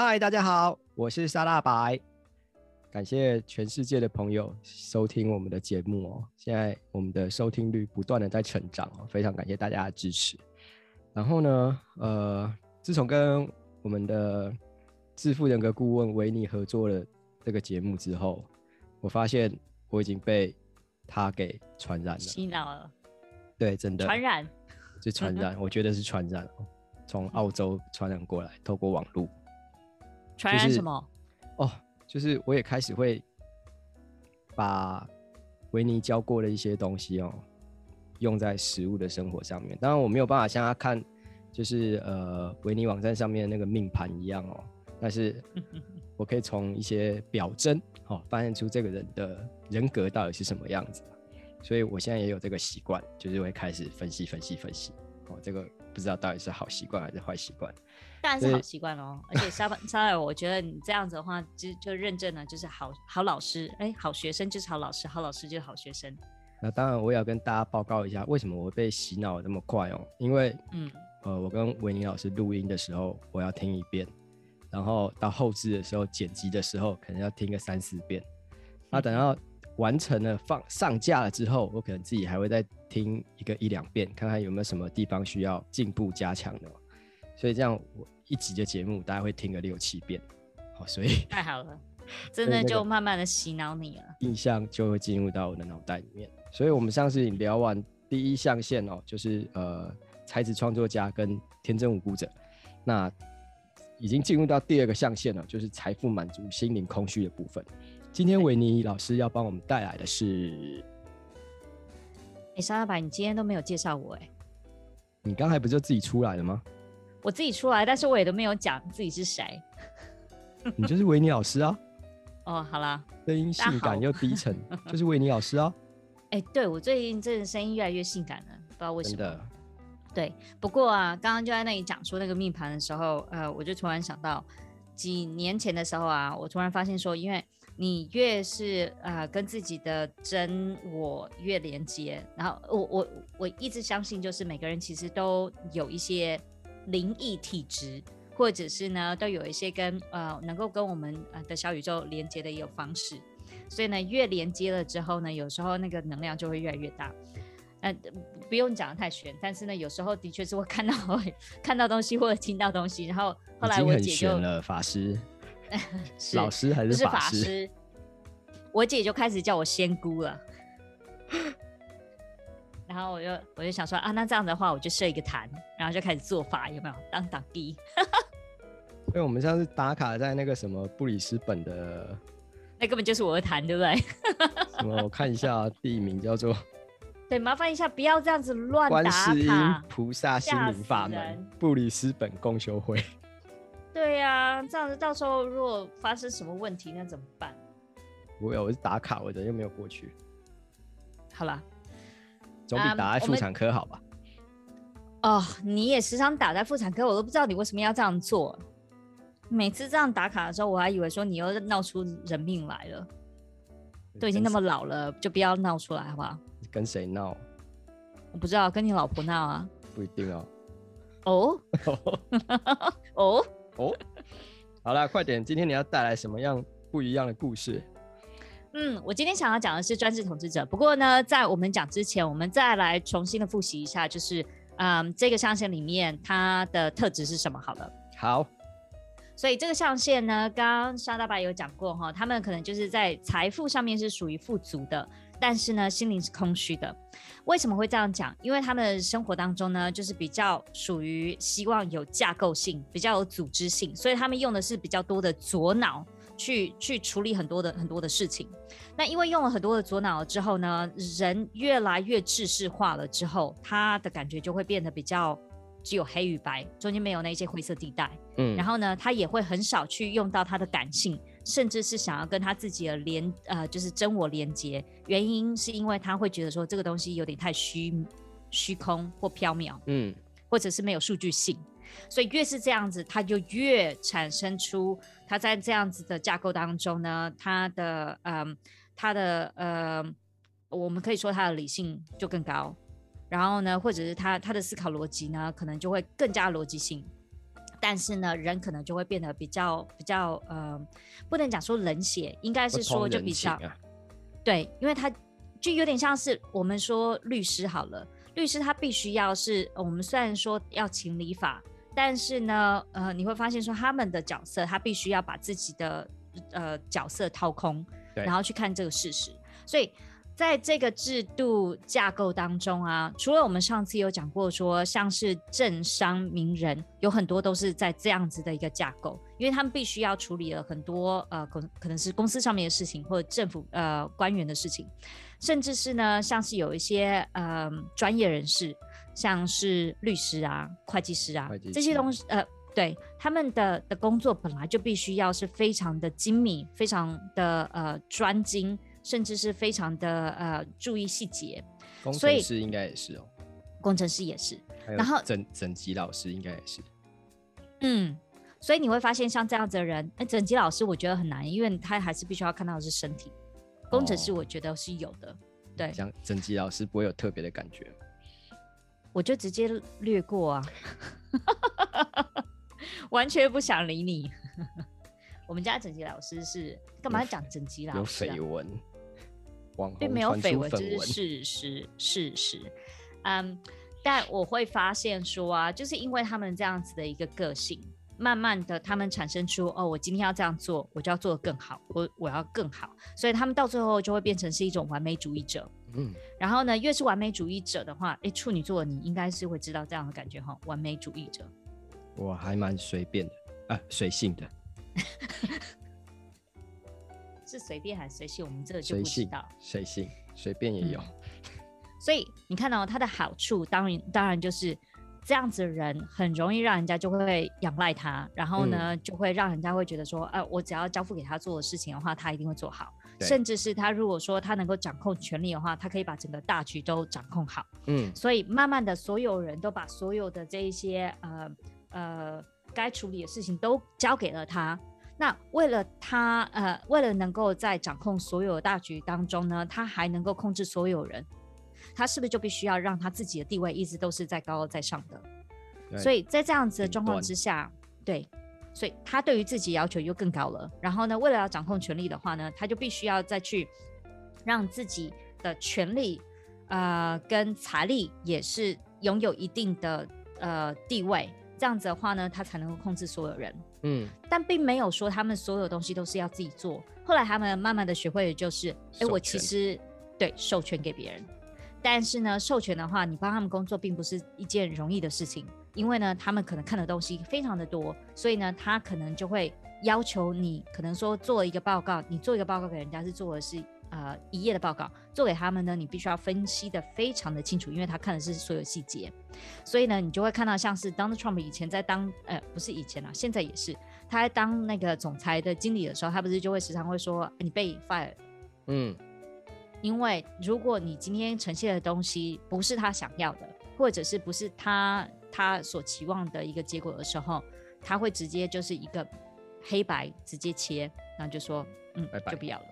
嗨，大家好，我是沙大白。感谢全世界的朋友收听我们的节目哦。现在我们的收听率不断的在成长哦，非常感谢大家的支持。然后呢，呃，自从跟我们的致富人格顾问维尼合作了这个节目之后，我发现我已经被他给传染了，洗脑了。对，真的传染，就传染，我觉得是传染，从澳洲传染过来，透过网络。传染什么？哦，就是我也开始会把维尼教过的一些东西哦，用在食物的生活上面。当然，我没有办法像他看，就是呃维尼网站上面的那个命盘一样哦，但是 我可以从一些表征哦，发现出这个人的人格到底是什么样子。所以我现在也有这个习惯，就是会开始分析、分析、分析。哦，这个不知道到底是好习惯还是坏习惯。当然是好习惯喽。而且沙沙尔，我觉得你这样子的话，就就认证了，就是好好老师，哎，好学生就是好老师，好老师就是好学生。那当然，我也要跟大家报告一下，为什么我会被洗脑的这么快哦？因为，嗯，呃，我跟维尼老师录音的时候，我要听一遍，然后到后置的时候剪辑的时候，可能要听个三四遍。那等到完成了放上架了之后，我可能自己还会再听一个一两遍，看看有没有什么地方需要进步加强的。所以这样我一集的节目大概会听个六七遍，好，所以 太好了，真的就慢慢的洗脑你了，印象就会进入到我的脑袋里面。所以我们上次聊完第一象限哦，就是呃才子创作家跟天真无辜者，那已经进入到第二个象限了，就是财富满足心灵空虚的部分。今天维尼老师要帮我们带来的是，哎、欸，沙大白，你今天都没有介绍我哎，你刚才不就自己出来了吗？我自己出来，但是我也都没有讲自己是谁。你就是维尼老师啊！哦，好啦，声音性感又低沉，就是维尼老师啊！哎、欸，对，我最近真的声音越来越性感了，不知道为什么。对，不过啊，刚刚就在那里讲说那个命盘的时候，呃，我就突然想到，几年前的时候啊，我突然发现说，因为你越是呃跟自己的真我越连接，然后我我我一直相信，就是每个人其实都有一些。灵异体质，或者是呢，都有一些跟呃能够跟我们呃的小宇宙连接的一个方式，所以呢，越连接了之后呢，有时候那个能量就会越来越大。呃，不用讲得太玄，但是呢，有时候的确是会看到会 看到东西或者听到东西，然后后来我姐就了法师，是 老师还是法师？我姐就开始叫我仙姑了。然后我就我就想说啊，那这样的话，我就设一个坛，然后就开始做法，有没有？当当地。因为我们上次打卡在那个什么布里斯本的，那根本就是我的坛，对不对？什么？我看一下地名叫做。对，麻烦一下，不要这样子乱打卡。观世音菩萨心灵法门布里斯本共修会。对呀、啊，这样子到时候如果发生什么问题，那怎么办？我有，我是打卡，我的又没有过去。好了。总比打在妇产科好吧？哦、um, oh,，你也时常打在妇产科，我都不知道你为什么要这样做。每次这样打卡的时候，我还以为说你又闹出人命来了。都已经那么老了，就不要闹出来好不好？跟谁闹？我不知道，跟你老婆闹啊？不一定哦。哦 哦哦！好了，快点，今天你要带来什么样不一样的故事？嗯，我今天想要讲的是专制统治者。不过呢，在我们讲之前，我们再来重新的复习一下，就是嗯，这个象限里面它的特质是什么？好了，好。所以这个象限呢，刚刚沙大白有讲过哈，他们可能就是在财富上面是属于富足的，但是呢，心灵是空虚的。为什么会这样讲？因为他们的生活当中呢，就是比较属于希望有架构性，比较有组织性，所以他们用的是比较多的左脑。去去处理很多的很多的事情，那因为用了很多的左脑之后呢，人越来越制式化了之后，他的感觉就会变得比较只有黑与白，中间没有那些灰色地带。嗯，然后呢，他也会很少去用到他的感性，甚至是想要跟他自己的连呃，就是真我连接。原因是因为他会觉得说这个东西有点太虚虚空或缥缈，嗯，或者是没有数据性。所以越是这样子，他就越产生出他在这样子的架构当中呢，他的嗯，他的呃，我们可以说他的理性就更高，然后呢，或者是他他的思考逻辑呢，可能就会更加逻辑性。但是呢，人可能就会变得比较比较呃，不能讲说冷血，应该是说就比较、啊、对，因为他就有点像是我们说律师好了，律师他必须要是我们虽然说要情理法，但是呢，呃，你会发现说他们的角色他必须要把自己的呃角色掏空，然后去看这个事实，所以。在这个制度架构当中啊，除了我们上次有讲过说，像是政商名人，有很多都是在这样子的一个架构，因为他们必须要处理了很多呃，可可能是公司上面的事情，或者政府呃官员的事情，甚至是呢，像是有一些呃专业人士，像是律师啊、会计师啊这些东西，呃，对他们的的工作本来就必须要是非常的精密，非常的呃专精。甚至是非常的呃注意细节，工程师应该也是哦，工程师也是，然后整整级老师应该也是，嗯，所以你会发现像这样子的人，那整级老师我觉得很难，因为他还是必须要看到的是身体，工程师我觉得是有的，哦、对，像整级老师不会有特别的感觉，我就直接略过啊，完全不想理你，我们家整级老师是干嘛要讲整级老师、啊？有绯闻。并没有绯闻，这是事实，事实。嗯，但我会发现说啊，就是因为他们这样子的一个个性，慢慢的他们产生出哦，我今天要这样做，我就要做得更好，我我要更好，所以他们到最后就会变成是一种完美主义者。嗯，然后呢，越是完美主义者的话，哎，处女座你应该是会知道这样的感觉哈，完美主义者。我还蛮随便的啊，随性的。是随便还是随性？我们这个就不知道。随性，随便也有。嗯、所以你看到、哦、他的好处，当然当然就是这样子的人很容易让人家就会仰赖他，然后呢、嗯、就会让人家会觉得说，呃，我只要交付给他做的事情的话，他一定会做好。甚至是他如果说他能够掌控权力的话，他可以把整个大局都掌控好。嗯，所以慢慢的所有人都把所有的这一些呃呃该处理的事情都交给了他。那为了他，呃，为了能够在掌控所有大局当中呢，他还能够控制所有人，他是不是就必须要让他自己的地位一直都是在高高在上的？所以在这样子的状况之下，对，所以他对于自己要求又更高了。然后呢，为了要掌控权力的话呢，他就必须要再去让自己的权力，呃，跟财力也是拥有一定的呃地位。这样子的话呢，他才能够控制所有人。嗯，但并没有说他们所有东西都是要自己做。后来他们慢慢的学会的就是，哎，我其实对授权给别人。但是呢，授权的话，你帮他们工作并不是一件容易的事情，因为呢，他们可能看的东西非常的多，所以呢，他可能就会要求你，可能说做一个报告，你做一个报告给人家是做的是。呃，一页的报告做给他们呢，你必须要分析的非常的清楚，因为他看的是所有细节，所以呢，你就会看到像是 Donald Trump 以前在当，呃，不是以前啊，现在也是，他在当那个总裁的经理的时候，他不是就会时常会说，你被 fire，嗯，因为如果你今天呈现的东西不是他想要的，或者是不是他他所期望的一个结果的时候，他会直接就是一个黑白直接切，然后就说，嗯，拜拜。就不要了。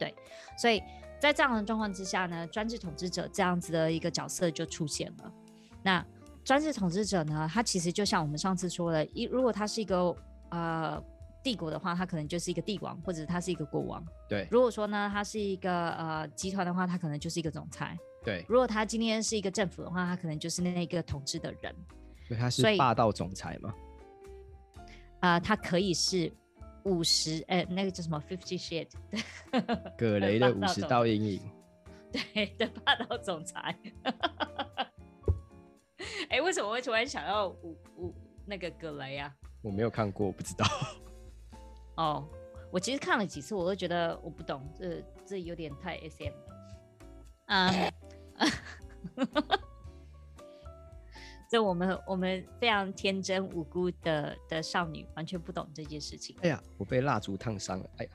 对，所以在这样的状况之下呢，专制统治者这样子的一个角色就出现了。那专制统治者呢，他其实就像我们上次说的，一如果他是一个呃帝国的话，他可能就是一个帝王，或者他是一个国王。对。如果说呢，他是一个呃集团的话，他可能就是一个总裁。对。如果他今天是一个政府的话，他可能就是那个统治的人。对，他是霸道总裁吗？啊、呃，他可以是。五十，哎，那个叫什么？Fifty Shades，葛雷的五十道阴影，对的霸道总裁。哎、欸，为什么会突然想要五五那个葛雷啊？我没有看过，我不知道。哦，我其实看了几次，我都觉得我不懂，这这有点太 SM 了。啊、uh, 这我们我们非常天真无辜的的少女，完全不懂这件事情。哎呀，我被蜡烛烫伤了！哎呀，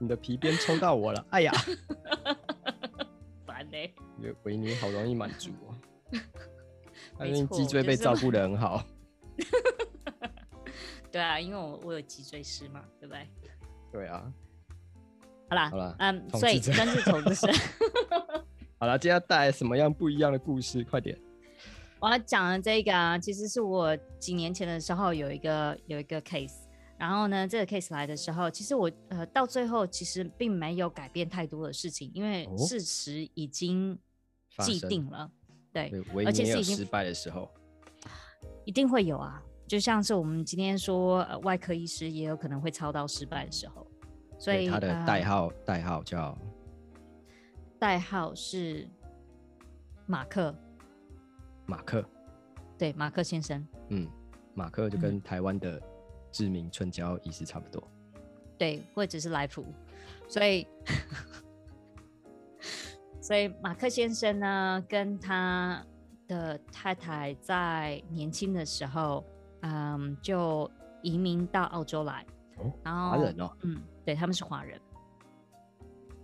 你的皮鞭抽到我了！哎呀，烦呢、欸。维尼好容易满足哦。他最近脊椎被照顾的很好。对啊，因为我我有脊椎师嘛，对不对？对啊。好啦，好啦，嗯，所以真是统治者，好了，今天要带来什么样不一样的故事？快点！我要讲的这个啊，其实是我几年前的时候有一个有一个 case，然后呢，这个 case 来的时候，其实我呃到最后其实并没有改变太多的事情，因为事实已经既定了，对，对，而且是已经失败的时候，一定会有啊，就像是我们今天说，呃，外科医师也有可能会操刀失败的时候，所以他的代号代号叫代号是马克。马克，对，马克先生，嗯，马克就跟台湾的知名春娇医师差不多，对，或者是来福，所以，所以马克先生呢，跟他的太太在年轻的时候，嗯，就移民到澳洲来，哦，然后华人哦，嗯，对，他们是华人，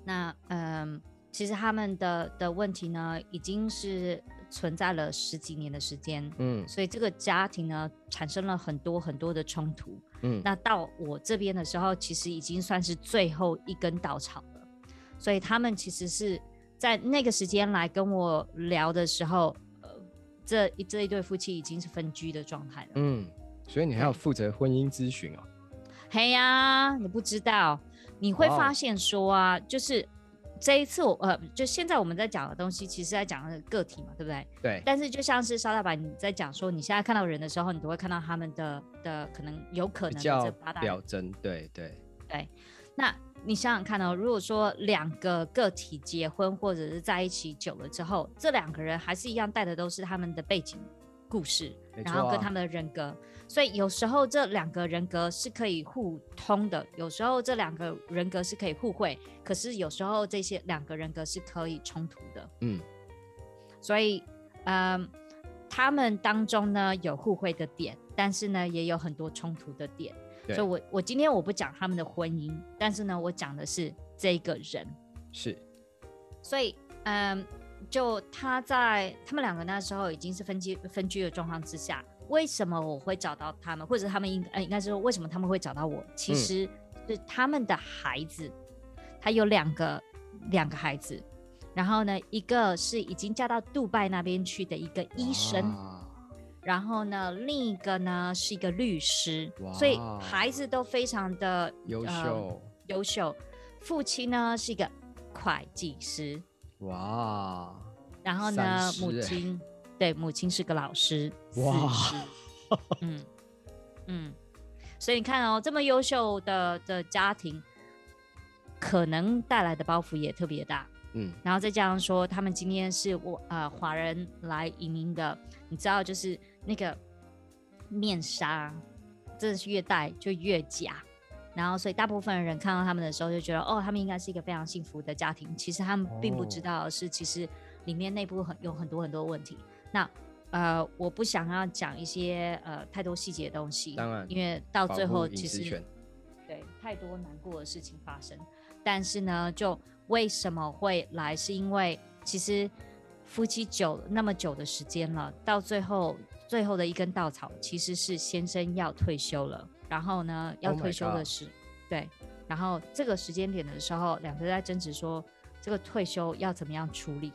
那嗯，其实他们的的问题呢，已经是。存在了十几年的时间，嗯，所以这个家庭呢，产生了很多很多的冲突，嗯，那到我这边的时候，其实已经算是最后一根稻草了，所以他们其实是在那个时间来跟我聊的时候，呃，这这一对夫妻已经是分居的状态了，嗯，所以你还要负责婚姻咨询哦？嘿呀，你不知道，你会发现说啊，就是。这一次我呃，就现在我们在讲的东西，其实在讲的个体嘛，对不对？对。但是就像是沙大白你在讲说，你现在看到人的时候，你都会看到他们的的可能有可能的这八大表征，对对对。那你想想看哦，如果说两个个体结婚或者是在一起久了之后，这两个人还是一样带的都是他们的背景故事，啊、然后跟他们的人格。所以有时候这两个人格是可以互通的，有时候这两个人格是可以互惠，可是有时候这些两个人格是可以冲突的。嗯，所以，嗯、呃，他们当中呢有互惠的点，但是呢也有很多冲突的点。所以我我今天我不讲他们的婚姻，但是呢我讲的是这个人。是。所以，嗯、呃，就他在他们两个那时候已经是分居分居的状况之下。为什么我会找到他们，或者他们应呃应该是说为什么他们会找到我？其实是他们的孩子，他有两个两个孩子，然后呢，一个是已经嫁到杜拜那边去的一个医生，然后呢，另一个呢是一个律师，所以孩子都非常的优秀优秀。父亲呢是一个会计师，哇，然后呢母亲。对，母亲是个老师，哇，嗯嗯，所以你看哦，这么优秀的的家庭，可能带来的包袱也特别大，嗯，然后再加上说，他们今天是我呃华人来移民的，你知道，就是那个面纱，真的是越戴就越假，然后所以大部分人看到他们的时候就觉得，哦，他们应该是一个非常幸福的家庭，其实他们并不知道是其实里面内部很有很多很多问题。那呃，我不想要讲一些呃太多细节的东西，当然，因为到最后其实对太多难过的事情发生。但是呢，就为什么会来，是因为其实夫妻久那么久的时间了，到最后最后的一根稻草，其实是先生要退休了，然后呢要退休的是、oh、对，然后这个时间点的时候，两个人在争执说这个退休要怎么样处理。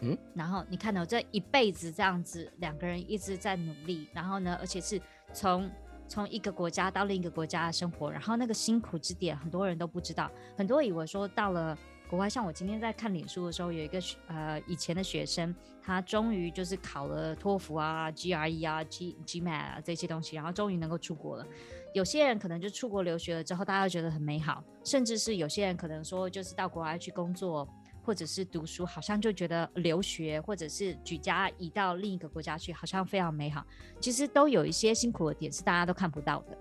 嗯，然后你看到这一辈子这样子，两个人一直在努力，然后呢，而且是从从一个国家到另一个国家的生活，然后那个辛苦之点，很多人都不知道，很多以为说到了国外，像我今天在看脸书的时候，有一个呃以前的学生，他终于就是考了托福啊、GRE 啊、G GMAT 啊这些东西，然后终于能够出国了。有些人可能就出国留学了之后，大家觉得很美好，甚至是有些人可能说就是到国外去工作。或者是读书，好像就觉得留学，或者是举家移到另一个国家去，好像非常美好。其实都有一些辛苦的点是大家都看不到的。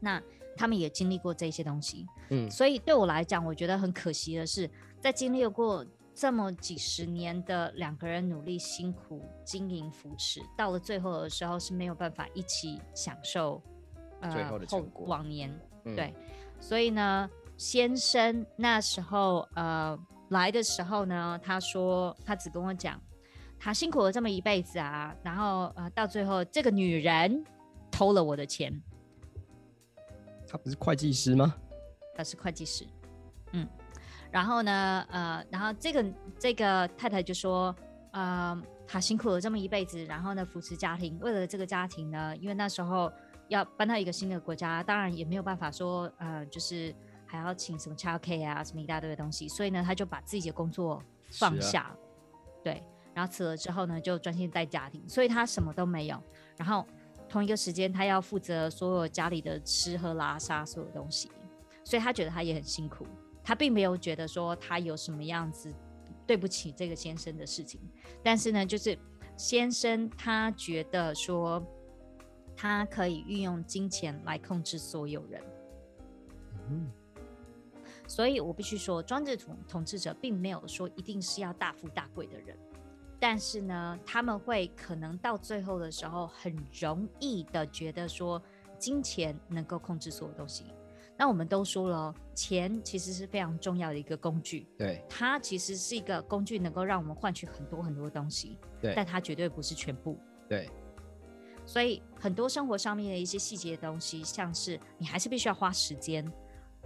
那他们也经历过这些东西，嗯，所以对我来讲，我觉得很可惜的是，在经历过这么几十年的两个人努力辛苦经营扶持，到了最后的时候是没有办法一起享受呃最后的成果。往年，嗯，对，所以呢，先生那时候呃。来的时候呢，他说他只跟我讲，他辛苦了这么一辈子啊，然后呃，到最后这个女人偷了我的钱。他不是会计师吗？他是会计师，嗯，然后呢，呃，然后这个这个太太就说，呃，她辛苦了这么一辈子，然后呢，扶持家庭，为了这个家庭呢，因为那时候要搬到一个新的国家，当然也没有办法说，呃，就是还要请什么 childcare 啊，什么一大堆的东西，所以呢，她就把自己的工作放下，啊、对，然后辞了之后呢，就专心带家庭，所以她什么都没有，然后同一个时间，他要负责所有家里的吃喝拉撒所有东西，所以他觉得他也很辛苦。他并没有觉得说他有什么样子对不起这个先生的事情，但是呢，就是先生他觉得说他可以运用金钱来控制所有人。嗯，所以我必须说，专制统统治者并没有说一定是要大富大贵的人，但是呢，他们会可能到最后的时候很容易的觉得说金钱能够控制所有东西。那我们都说了，钱其实是非常重要的一个工具。对，它其实是一个工具，能够让我们换取很多很多东西。对，但它绝对不是全部。对，所以很多生活上面的一些细节的东西，像是你还是必须要花时间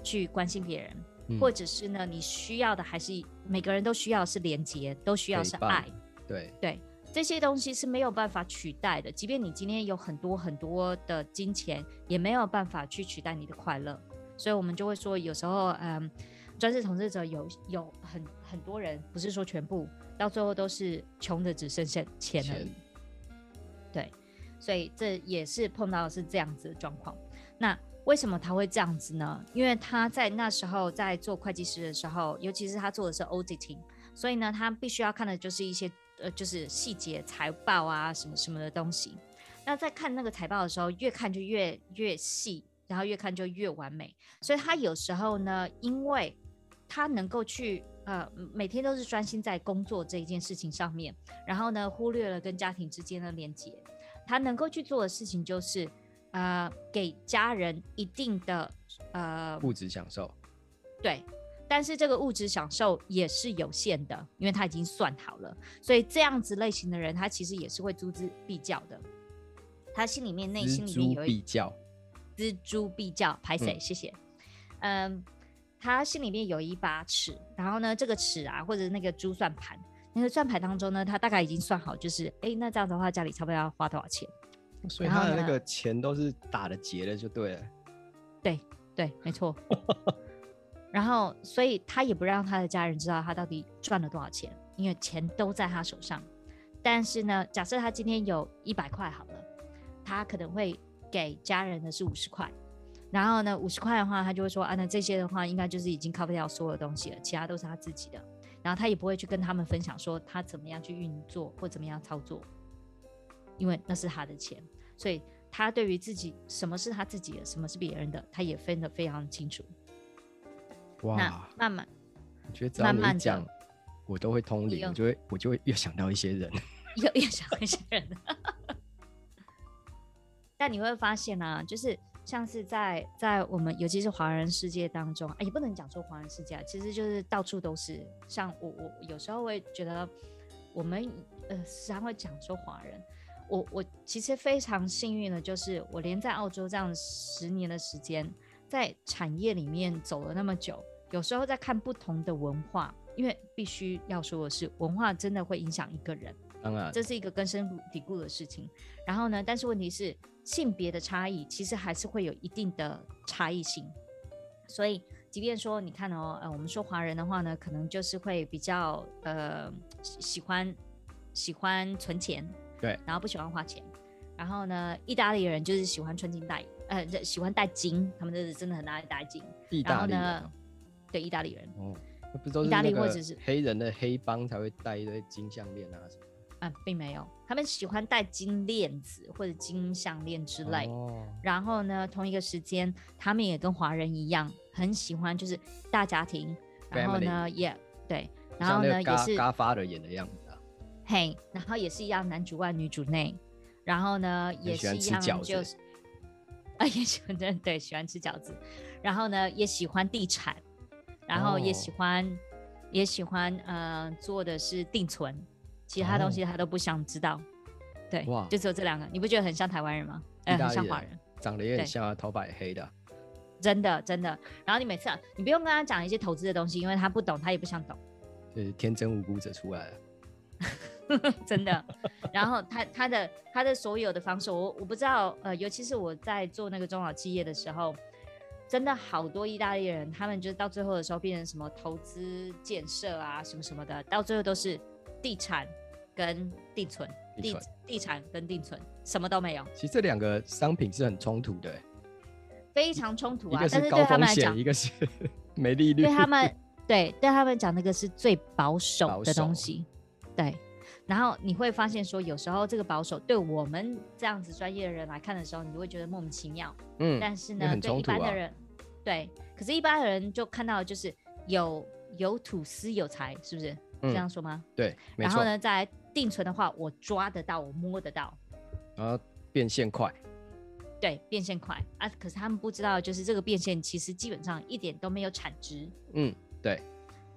去关心别人，嗯，或者是呢，你需要的还是每个人都需要的是连接，都需要是爱。对对，这些东西是没有办法取代的。即便你今天有很多很多的金钱，也没有办法去取代你的快乐。所以，我们就会说，有时候，嗯，专制统治者有有很很多人，不是说全部，到最后都是穷的只剩下钱而已。对，所以这也是碰到的是这样子的状况。那为什么他会这样子呢？因为他在那时候在做会计师的时候，尤其是他做的是 auditing，所以呢，他必须要看的就是一些呃，就是细节财报啊，什么什么的东西。那在看那个财报的时候，越看就越越细。然后越看就越完美，所以他有时候呢，因为他能够去呃每天都是专心在工作这一件事情上面，然后呢忽略了跟家庭之间的连接，他能够去做的事情就是呃给家人一定的呃物质享受，对，但是这个物质享受也是有限的，因为他已经算好了，所以这样子类型的人，他其实也是会锱铢必较的，他心里面内心里面有一比较。錙铢必较，拍谁，谢谢。嗯，他心里面有一把尺，然后呢，这个尺啊，或者那个珠算盘，那个算盘当中呢，他大概已经算好，就是，哎、欸，那这样的话，家里差不多要花多少钱？所以他的那个钱都是打的结的，就对了。对对，没错。然后，所以他也不让他的家人知道他到底赚了多少钱，因为钱都在他手上。但是呢，假设他今天有一百块好了，他可能会。给家人的是五十块，然后呢，五十块的话，他就会说啊，那这些的话，应该就是已经 cover 掉所有东西了，其他都是他自己的。然后他也不会去跟他们分享说他怎么样去运作或怎么样操作，因为那是他的钱，所以他对于自己什么是他自己的，什么是别人的，他也分得非常清楚。哇，那慢慢，我觉得只要你讲，我都会通灵，我就会我就会越想到一些人，越越 想到一些人。但你会发现啊，就是像是在在我们尤其是华人世界当中，啊，也不能讲说华人世界啊，其实就是到处都是。像我我有时候会觉得，我们呃时常会讲说华人，我我其实非常幸运的，就是我连在澳洲这样十年的时间，在产业里面走了那么久，有时候在看不同的文化，因为必须要说的是，文化真的会影响一个人，当然这是一个根深蒂固的事情。然后呢，但是问题是。性别的差异其实还是会有一定的差异性，所以即便说你看哦，呃，我们说华人的话呢，可能就是会比较呃喜欢喜欢存钱，对，然后不喜欢花钱，然后呢，意大利人就是喜欢穿金戴，呃，喜欢戴金，他们就是真的很爱戴金。意大利，然后呢，对，意大利人哦，不都是意大利或者是黑人的黑帮才会戴一堆金项链啊什么？啊，并没有，他们喜欢戴金链子或者金项链之类。哦。然后呢，同一个时间，他们也跟华人一样，很喜欢就是大家庭。然后呢，也对，然后呢也是。嘎发的演的样子啊。嘿，然后也是一样，男主外女主内。然后呢，也是一样，就是 啊，也喜欢对对，喜欢吃饺子。然后呢，也喜欢地产，然后也喜欢、哦、也喜欢呃做的是定存。其他东西他都不想知道，哦、对，就只有这两个。你不觉得很像台湾人吗？呃，很像华人，长得也很像啊，头发也黑的。真的真的。然后你每次、啊、你不用跟他讲一些投资的东西，因为他不懂，他也不想懂。就是天真无辜者出来了。真的，然后他他的他的所有的方式，我我不知道，呃，尤其是我在做那个中小企业的时候，真的好多意大利人，他们就是到最后的时候变成什么投资建设啊，什么什么的，到最后都是地产跟定存，地地产跟定存，什么都没有。其实这两个商品是很冲突的，非常冲突啊。一个是高风险，一个是没利率。对他们，对对他们讲那个是最保守的东西，对。然后你会发现说，有时候这个保守对我们这样子专业的人来看的时候，你会觉得莫名其妙。嗯，但是呢，啊、对一般的人，对，可是一般人就看到就是有有土司有财，是不是、嗯、这样说吗？对。然后呢，在定存的话，我抓得到，我摸得到。然后变现快。对，变现快啊！可是他们不知道，就是这个变现其实基本上一点都没有产值。嗯，对。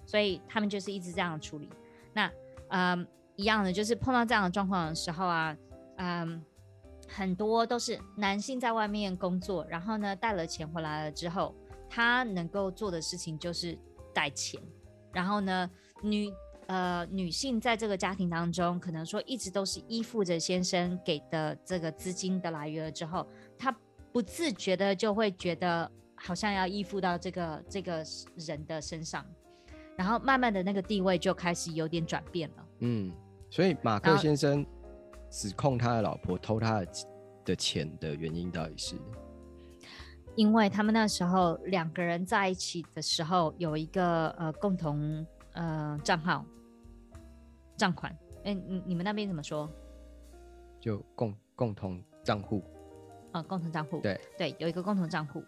所以他们就是一直这样处理。那，嗯。一样的，就是碰到这样的状况的时候啊，嗯，很多都是男性在外面工作，然后呢带了钱回来了之后，他能够做的事情就是带钱，然后呢女呃女性在这个家庭当中，可能说一直都是依附着先生给的这个资金的来源之后，她不自觉的就会觉得好像要依附到这个这个人的身上，然后慢慢的那个地位就开始有点转变了，嗯。所以马克先生指控他的老婆偷他的的钱的原因到底是？因为他们那时候两个人在一起的时候有一个呃共同呃账号账款，哎，你你们那边怎么说？就共共同账户啊，共同账户，对对，有一个共同账户。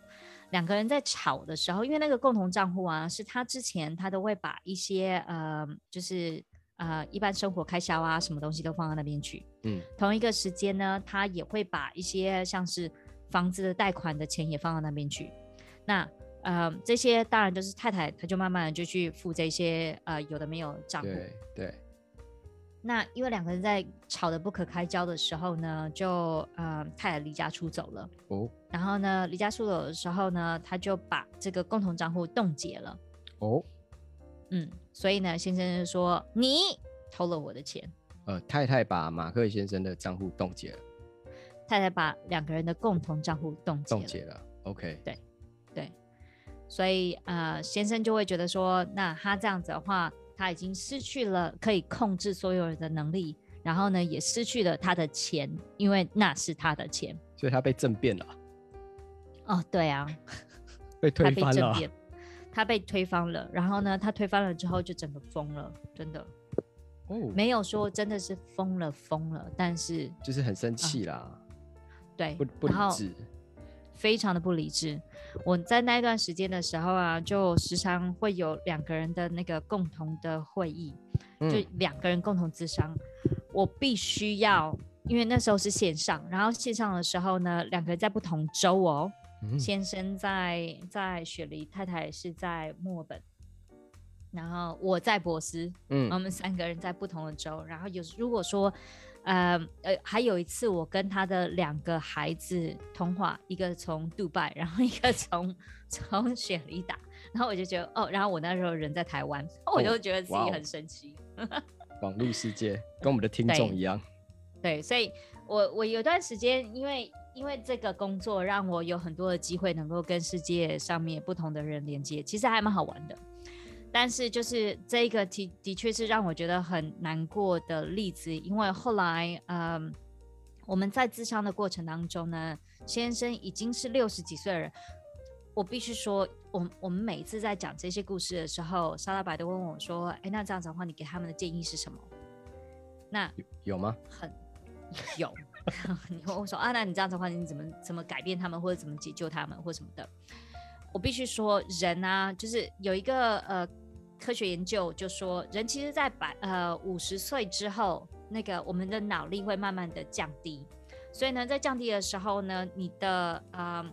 两个人在吵的时候，因为那个共同账户啊，是他之前他都会把一些呃，就是。呃，一般生活开销啊，什么东西都放到那边去。嗯，同一个时间呢，他也会把一些像是房子的贷款的钱也放到那边去。那呃，这些当然就是太太，她就慢慢的就去付这些呃有的没有账户。对对。那因为两个人在吵得不可开交的时候呢，就呃太太离家出走了。哦。然后呢，离家出走的时候呢，他就把这个共同账户冻结了。哦。嗯，所以呢，先生就说你偷了我的钱。呃，太太把马克先生的账户冻结了。太太把两个人的共同账户冻结了。冻结了，OK。对，对。所以呃，先生就会觉得说，那他这样子的话，他已经失去了可以控制所有人的能力，然后呢，也失去了他的钱，因为那是他的钱。所以他被政变了。哦，对啊，被推翻了。他被推翻了，然后呢，他推翻了之后就整个疯了，真的，哦，没有说真的是疯了疯了，但是就是很生气啦，嗯、对，不不理智，非常的不理智。我在那一段时间的时候啊，就时常会有两个人的那个共同的会议，嗯、就两个人共同自商，我必须要，因为那时候是线上，然后线上的时候呢，两个人在不同州哦。先生在在雪梨，太太是在墨尔本，然后我在博斯，嗯，我们三个人在不同的州。然后有如果说，呃呃，还有一次我跟他的两个孩子通话，一个从杜拜，然后一个从从雪梨打，然后我就觉得哦，然后我那时候人在台湾，哦、我就觉得自己很神奇。网络世界跟我们的听众一样，对，对，所以我我有段时间因为。因为这个工作让我有很多的机会能够跟世界上面不同的人连接，其实还蛮好玩的。但是就是这一个的的确是让我觉得很难过的例子，因为后来嗯，我们在咨商的过程当中呢，先生已经是六十几岁的人，我必须说，我我们每一次在讲这些故事的时候，沙拉白都问我说：“哎，那这样子的话，你给他们的建议是什么？”那有，有吗？很有。你会我说啊，那你这样子的话，你怎么怎么改变他们，或者怎么解救他们，或什么的？我必须说，人啊，就是有一个呃科学研究，就说人其实在百呃五十岁之后，那个我们的脑力会慢慢的降低，所以呢，在降低的时候呢，你的呃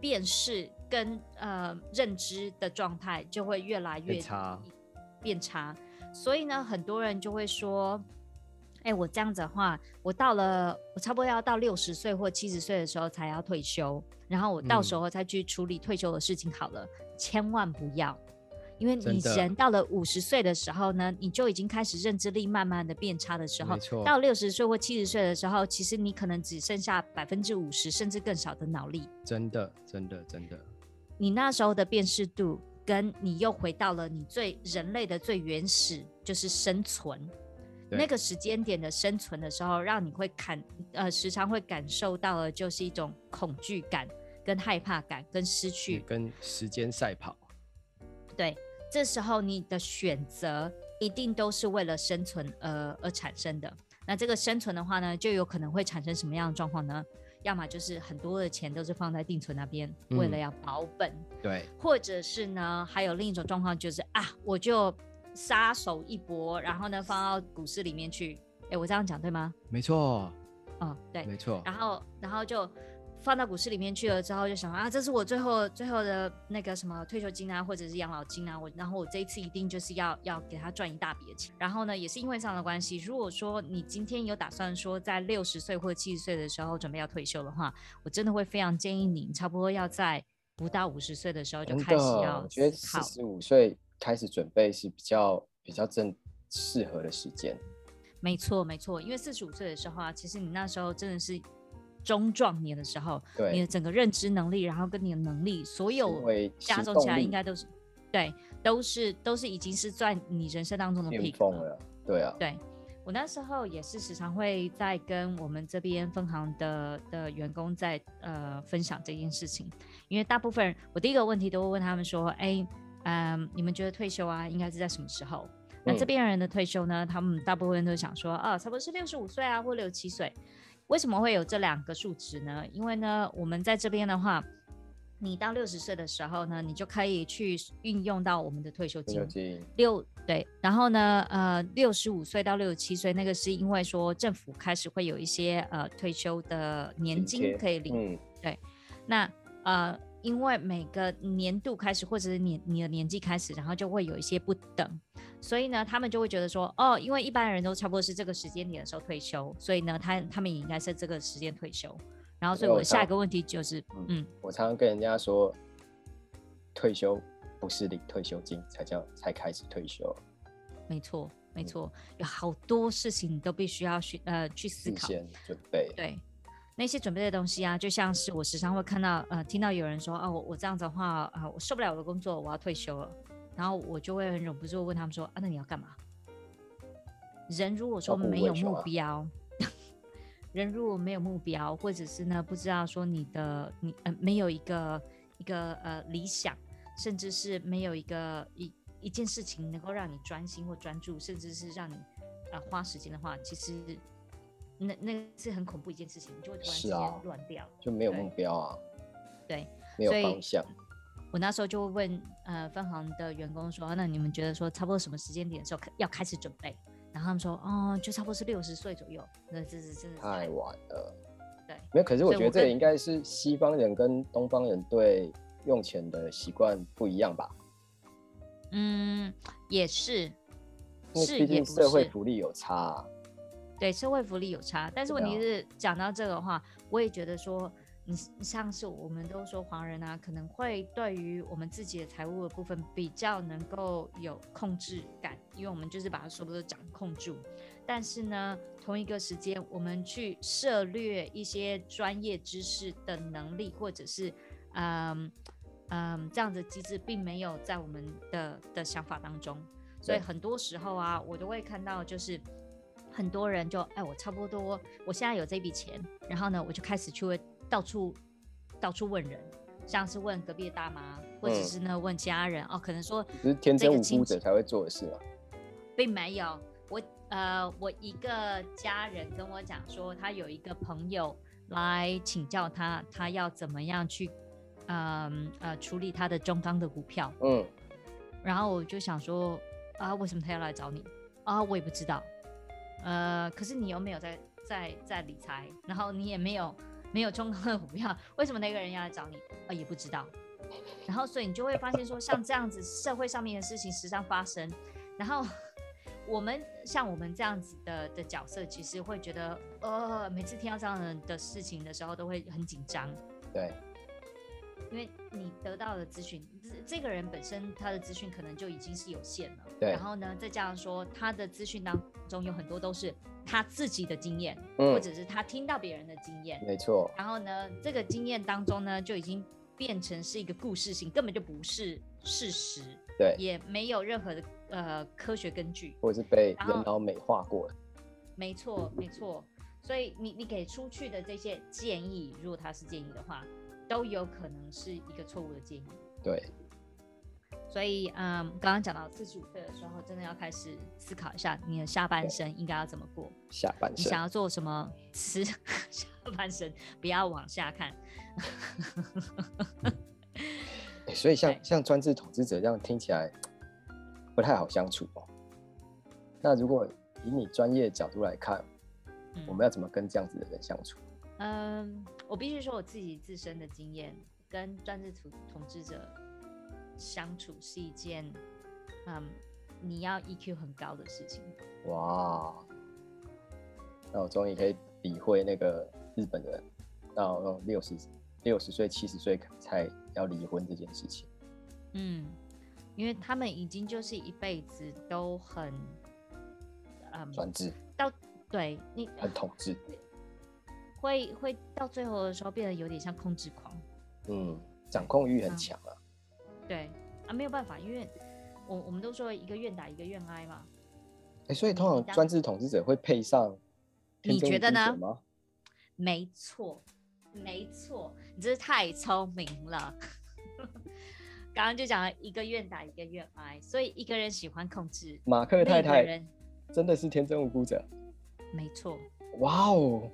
辨识跟呃认知的状态就会越来越差，变差。所以呢，很多人就会说。哎，我这样子的话，我到了我差不多要到六十岁或七十岁的时候才要退休，然后我到时候再去处理退休的事情好了，嗯、千万不要。因为你人到了五十岁的时候呢，你就已经开始认知力慢慢的变差的时候，到六十岁或七十岁的时候，其实你可能只剩下百分之五十甚至更少的脑力。真的，真的，真的。你那时候的辨识度，跟你又回到了你最人类的最原始，就是生存。那个时间点的生存的时候，让你会感呃时常会感受到的就是一种恐惧感、跟害怕感、跟失去、跟时间赛跑。对。这时候你的选择一定都是为了生存而而产生的。那这个生存的话呢，就有可能会产生什么样的状况呢？要么就是很多的钱都是放在定存那边，嗯、为了要保本。对。或者是呢，还有另一种状况就是啊，我就撒手一搏，然后呢放到股市里面去。哎，我这样讲对吗？没错。哦，对，没错。然后，然后就。放到股市里面去了之后，就想啊，这是我最后最后的那个什么退休金啊，或者是养老金啊，我然后我这一次一定就是要要给他赚一大笔的钱。然后呢，也是因为这样的关系，如果说你今天有打算说在六十岁或者七十岁的时候准备要退休的话，我真的会非常建议你，差不多要在不到五十岁的时候就开始要。我觉得四十五岁开始准备是比较比较正适合的时间。没错没错，因为四十五岁的时候啊，其实你那时候真的是。中壮年的时候，对你的整个认知能力，然后跟你的能力，所有加重起来，应该都是，对，都是都是已经是在你人生当中的巅峰了。对啊，对我那时候也是时常会在跟我们这边分行的的员工在呃分享这件事情，因为大部分人我第一个问题都会问他们说，哎，嗯，你们觉得退休啊，应该是在什么时候？那这边人的退休呢，他们大部分都想说，啊，差不多是六十五岁啊，或六十七岁。为什么会有这两个数值呢？因为呢，我们在这边的话，你到六十岁的时候呢，你就可以去运用到我们的退休金。六对，然后呢，呃，六十五岁到六十七岁，那个是因为说政府开始会有一些呃退休的年金可以领。嗯、对，那呃。因为每个年度开始，或者是你你的年纪开始，然后就会有一些不等，所以呢，他们就会觉得说，哦，因为一般人都差不多是这个时间点的时候退休，所以呢，他他们也应该是这个时间退休。然后，所以我下一个问题就是，嗯，嗯，我常常跟人家说，退休不是领退休金才叫才开始退休。没错，没错，嗯，有好多事情你都必须要去呃去思考，先准备，对。那些准备的东西啊，就像是我时常会看到，呃，听到有人说，啊，我我这样子的话，啊，我受不了我的工作，我要退休了。然后我就会很忍不住问他们说，啊，那你要干嘛？人如果说没有目标，啊、人如果没有目标，或者是呢，不知道说你的你呃没有一个一个呃理想，甚至是没有一个一一件事情能够让你专心或专注，甚至是让你啊、呃、花时间的话，其实。那那是很恐怖一件事情，你就会突然之间乱掉，就没有目标啊，对，没有方向。我那时候就会问呃分行的员工说，那你们觉得说差不多什么时间点的时候要开始准备？然后他们说，哦，就差不多是六十岁左右。那这是真的太晚了。对，没有。可是我觉得这应该是西方人跟东方人对用钱的习惯不一样吧？嗯，也是，是，毕竟社会福利有差啊。对，社会福利有差，但是问题是讲到这个的话，我也觉得说，你像是我们都说黄人啊，可能会对于我们自己的财务的部分比较能够有控制感，因为我们就是把它所有的掌控住。但是呢，同一个时间，我们去涉略一些专业知识的能力，或者是嗯嗯这样的机制，并没有在我们的的想法当中，所以很多时候啊，我都会看到就是。很多人就哎，我差不多，我现在有这笔钱，然后呢，我就开始去到处到处问人，像是问隔壁的大妈，或者是呢、嗯、问家人哦，可能说只是天真无辜者才会做的事啊，并没有。我呃，我一个家人跟我讲说，他有一个朋友来请教他，他要怎么样去嗯呃，呃处理他的中钢的股票，嗯，然后我就想说啊，为什么他要来找你啊？我也不知道。呃，可是你又没有在在在理财，然后你也没有没有中钢的股票，为什么那个人要来找你？呃，也不知道。然后所以你就会发现说，像这样子社会上面的事情时常发生。然后我们像我们这样子的的角色，其实会觉得，呃，每次听到这样的事情的时候，都会很紧张。对，因为你得到的资讯，这这个人本身他的资讯可能就已经是有限了。对。然后呢，再加上说他的资讯当中有很多都是他自己的经验，嗯、或者是他听到别人的经验。没错。然后呢，这个经验当中呢，就已经变成是一个故事性，根本就不是事实。对。也没有任何的呃科学根据，或者是被人脑美化过的。没错，没错。所以你你给出去的这些建议，如果他是建议的话，都有可能是一个错误的建议。对。所以嗯，刚刚讲到四十五岁的时候，真的要开始思考一下你的下半生应该要怎么过。下半生。你想要做什么？吃 下半生不要往下看。欸、所以像像专制统治者这样听起来不太好相处哦。那如果以你专业角度来看，嗯，我们要怎么跟这样子的人相处？嗯，我必须说我自己自身的经验，跟专制统统治者相处是一件，嗯，你要 EQ 很高的事情。哇，那我终于可以理会那个日本人到六十六十岁、七十岁才要离婚这件事情。嗯，因为他们已经就是一辈子都很，嗯，专制。到对你很统治，会会到最后的时候变得有点像控制狂，嗯，掌控欲很强啊。嗯、对啊，没有办法，因为我我们都说一个愿打一个愿挨嘛。哎、欸，所以通常专制统治者会配上，你觉得呢？没错，没错，你真是太聪明了。刚刚就讲了一个愿打一个愿挨，所以一个人喜欢控制，马克太太真的是天真无辜者。没错，哇哦，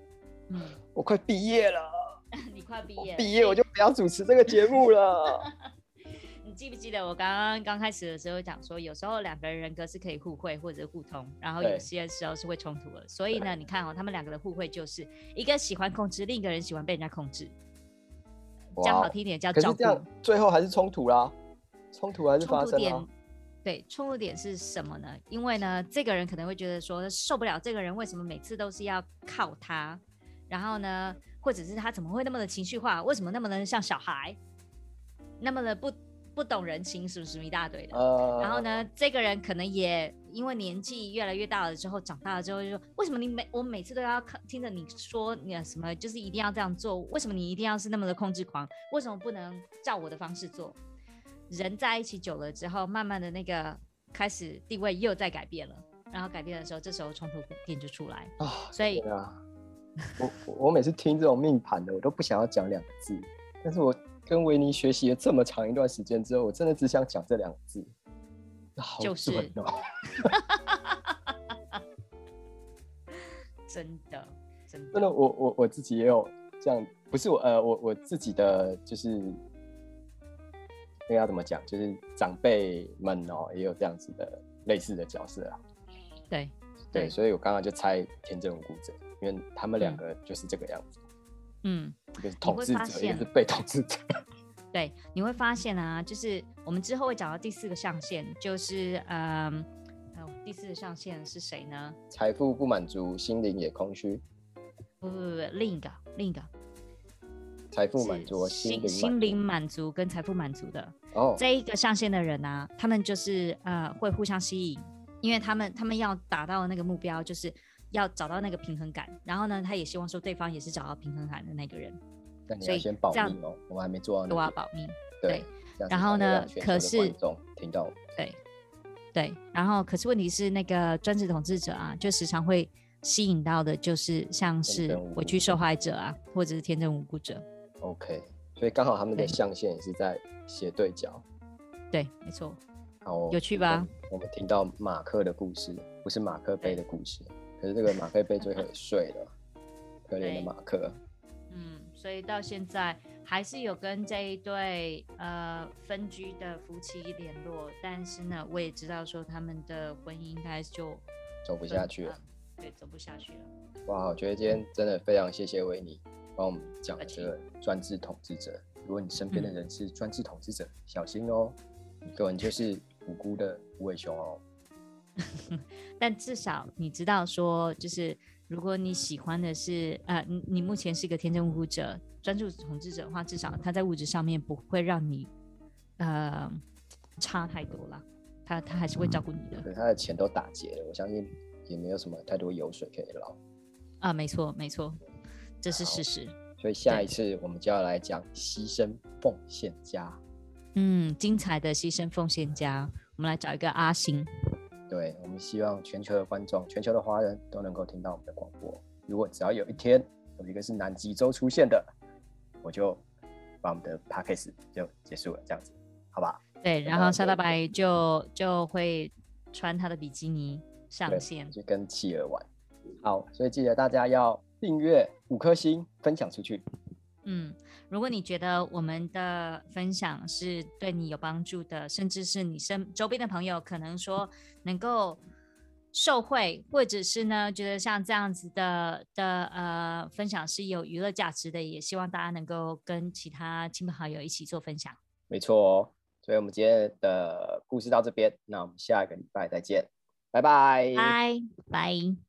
嗯，我快毕业了，你快毕业，毕业我就不要主持这个节目了。你记不记得我刚刚刚开始的时候讲说，有时候两个人人格是可以互惠或者互通，然后有些时候是会冲突的。所以呢，你看哦，他们两个的互惠就是一个喜欢控制，另一个人喜欢被人家控制，讲好听一点叫最后还是冲突啦，冲突还是发生了。对，冲突点是什么呢？因为呢，这个人可能会觉得说受不了这个人为什么每次都是要靠他，然后呢，或者是他怎么会那么的情绪化？为什么那么的像小孩，那么的不不懂人情，是不是一大堆的？Uh... 然后呢，这个人可能也因为年纪越来越大了之后，长大了之后就说，为什么你每我每次都要听着你说你什么，就是一定要这样做？为什么你一定要是那么的控制狂？为什么不能照我的方式做？人在一起久了之后，慢慢的那个开始地位又在改变了，然后改变的时候，这时候冲突点就出来啊。所以啊，我我每次听这种命盘的，我都不想要讲两个字，但是我跟维尼学习了这么长一段时间之后，我真的只想讲这两个字，就是，真的真的，真的，我我我自己也有这样，不是我呃，我我自己的就是。应该要怎么讲？就是长辈们哦、喔，也有这样子的类似的角色啊。对对，对，所以我刚刚就猜天真无辜者，因为他们两个就是这个样子。嗯，一个是统治者，一个是被统治者。对，你会发现啊，就是我们之后会讲到第四个象限，就是嗯，哦，第四个象限是谁呢？财富不满足，心灵也空虚。不不不，另一个，另一个。财富满足，心心灵满足跟财富满足的哦，oh. 这一个象限的人啊，他们就是呃会互相吸引，因为他们他们要达到的那个目标，就是要找到那个平衡感，然后呢，他也希望说对方也是找到平衡感的那个人。那你要先保密哦，我们还没做到，都要保密。对，对然后呢，可是听到对对，然后可是问题是那个专制统治者啊，就时常会吸引到的，就是像是委屈受害者啊，或者是天真无辜者。OK，所以刚好他们的象限也是在斜对角。对，没错。好，有趣吧？我们听到马克的故事，不是马克杯的故事。可是这个马克杯最后也睡了，可怜的马克。嗯，所以到现在还是有跟这一对呃分居的夫妻联络，但是呢，我也知道说他们的婚姻应该就走不下去了。对，走不下去了。哇，我觉得今天真的非常谢谢维尼。帮我们讲这个专制统治者，如果你身边的人是专制统治者，嗯，小心哦，你个人就是无辜的无尾熊哦。但至少你知道说，就是如果你喜欢的是呃，你你目前是一个天真无辜者、专注统治者的话，至少他在物质上面不会让你呃差太多了。他他还是会照顾你的。对，他的钱都打劫了，我相信也没有什么太多油水可以捞。啊，没错没错，这是事实。所以下一次我们就要来讲牺牲奉献家。嗯，精彩的牺牲奉献家，我们来找一个阿星。对，我们希望全球的观众、全球的华人都能够听到我们的广播。如果只要有一天有一个是南极洲出现的，我就把我们的 p a c k a g e 就结束了，这样子，好吧？对，然后沙大白就就会穿他的比基尼上线，就跟企鹅玩。好，所以记得大家要订阅五颗星，分享出去。嗯，如果你觉得我们的分享是对你有帮助的，甚至是你身周边的朋友可能说能够受惠，或者是呢觉得像这样子的的呃分享是有娱乐价值的，也希望大家能够跟其他亲朋好友一起做分享。没错哦，所以我们今天的故事到这边，那我们下一个礼拜再见，拜拜，拜拜。